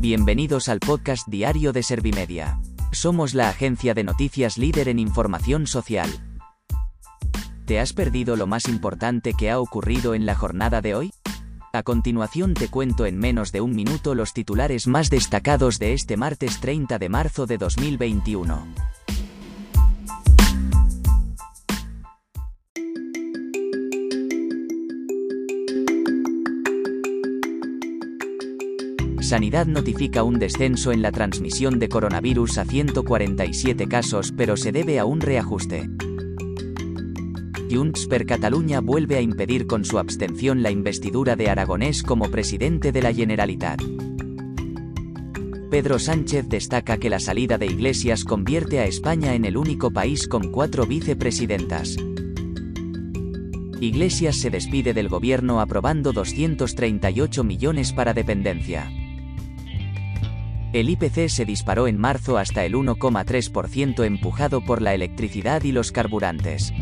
Bienvenidos al podcast diario de Servimedia. Somos la agencia de noticias líder en información social. ¿Te has perdido lo más importante que ha ocurrido en la jornada de hoy? A continuación te cuento en menos de un minuto los titulares más destacados de este martes 30 de marzo de 2021. Sanidad notifica un descenso en la transmisión de coronavirus a 147 casos, pero se debe a un reajuste. Junts per Catalunya vuelve a impedir con su abstención la investidura de Aragonés como presidente de la Generalitat. Pedro Sánchez destaca que la salida de Iglesias convierte a España en el único país con cuatro vicepresidentas. Iglesias se despide del gobierno aprobando 238 millones para dependencia. El IPC se disparó en marzo hasta el 1,3% empujado por la electricidad y los carburantes.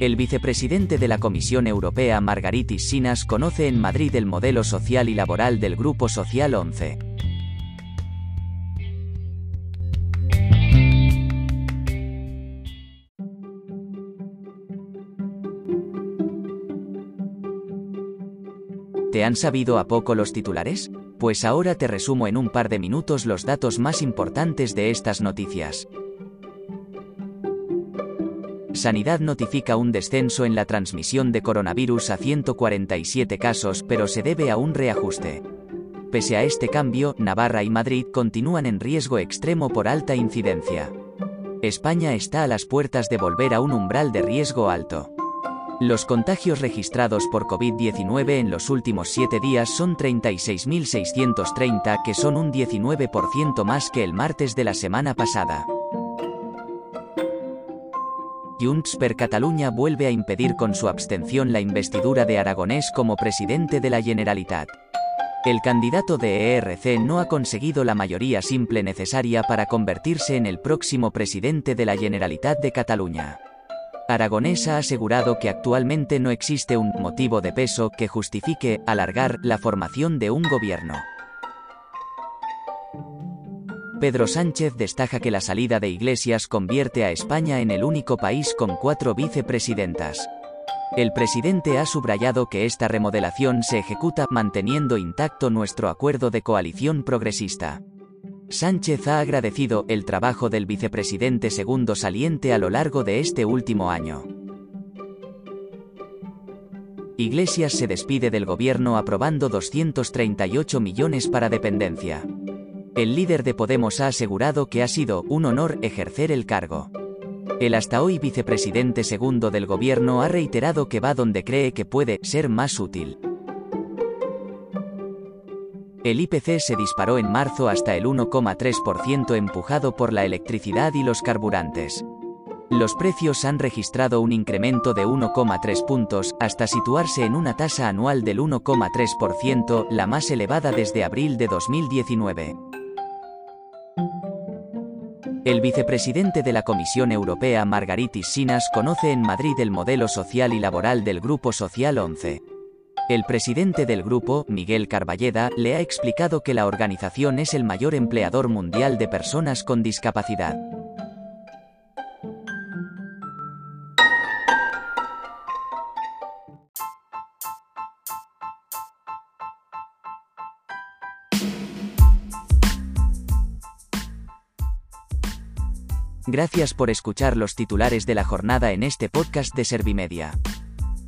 El vicepresidente de la Comisión Europea Margaritis Sinas conoce en Madrid el modelo social y laboral del Grupo Social 11. ¿Te han sabido a poco los titulares? Pues ahora te resumo en un par de minutos los datos más importantes de estas noticias. Sanidad notifica un descenso en la transmisión de coronavirus a 147 casos, pero se debe a un reajuste. Pese a este cambio, Navarra y Madrid continúan en riesgo extremo por alta incidencia. España está a las puertas de volver a un umbral de riesgo alto. Los contagios registrados por COVID-19 en los últimos siete días son 36.630, que son un 19% más que el martes de la semana pasada. Junts per Catalunya vuelve a impedir con su abstención la investidura de Aragonés como presidente de la Generalitat. El candidato de ERC no ha conseguido la mayoría simple necesaria para convertirse en el próximo presidente de la Generalitat de Cataluña. Aragonés ha asegurado que actualmente no existe un motivo de peso que justifique alargar la formación de un gobierno. Pedro Sánchez destaca que la salida de Iglesias convierte a España en el único país con cuatro vicepresidentas. El presidente ha subrayado que esta remodelación se ejecuta manteniendo intacto nuestro acuerdo de coalición progresista. Sánchez ha agradecido el trabajo del vicepresidente segundo saliente a lo largo de este último año. Iglesias se despide del gobierno aprobando 238 millones para dependencia. El líder de Podemos ha asegurado que ha sido un honor ejercer el cargo. El hasta hoy vicepresidente segundo del gobierno ha reiterado que va donde cree que puede ser más útil. El IPC se disparó en marzo hasta el 1,3% empujado por la electricidad y los carburantes. Los precios han registrado un incremento de 1,3 puntos, hasta situarse en una tasa anual del 1,3%, la más elevada desde abril de 2019. El vicepresidente de la Comisión Europea Margaritis Sinas conoce en Madrid el modelo social y laboral del Grupo Social 11. El presidente del grupo, Miguel Carballeda, le ha explicado que la organización es el mayor empleador mundial de personas con discapacidad. Gracias por escuchar los titulares de la jornada en este podcast de Servimedia.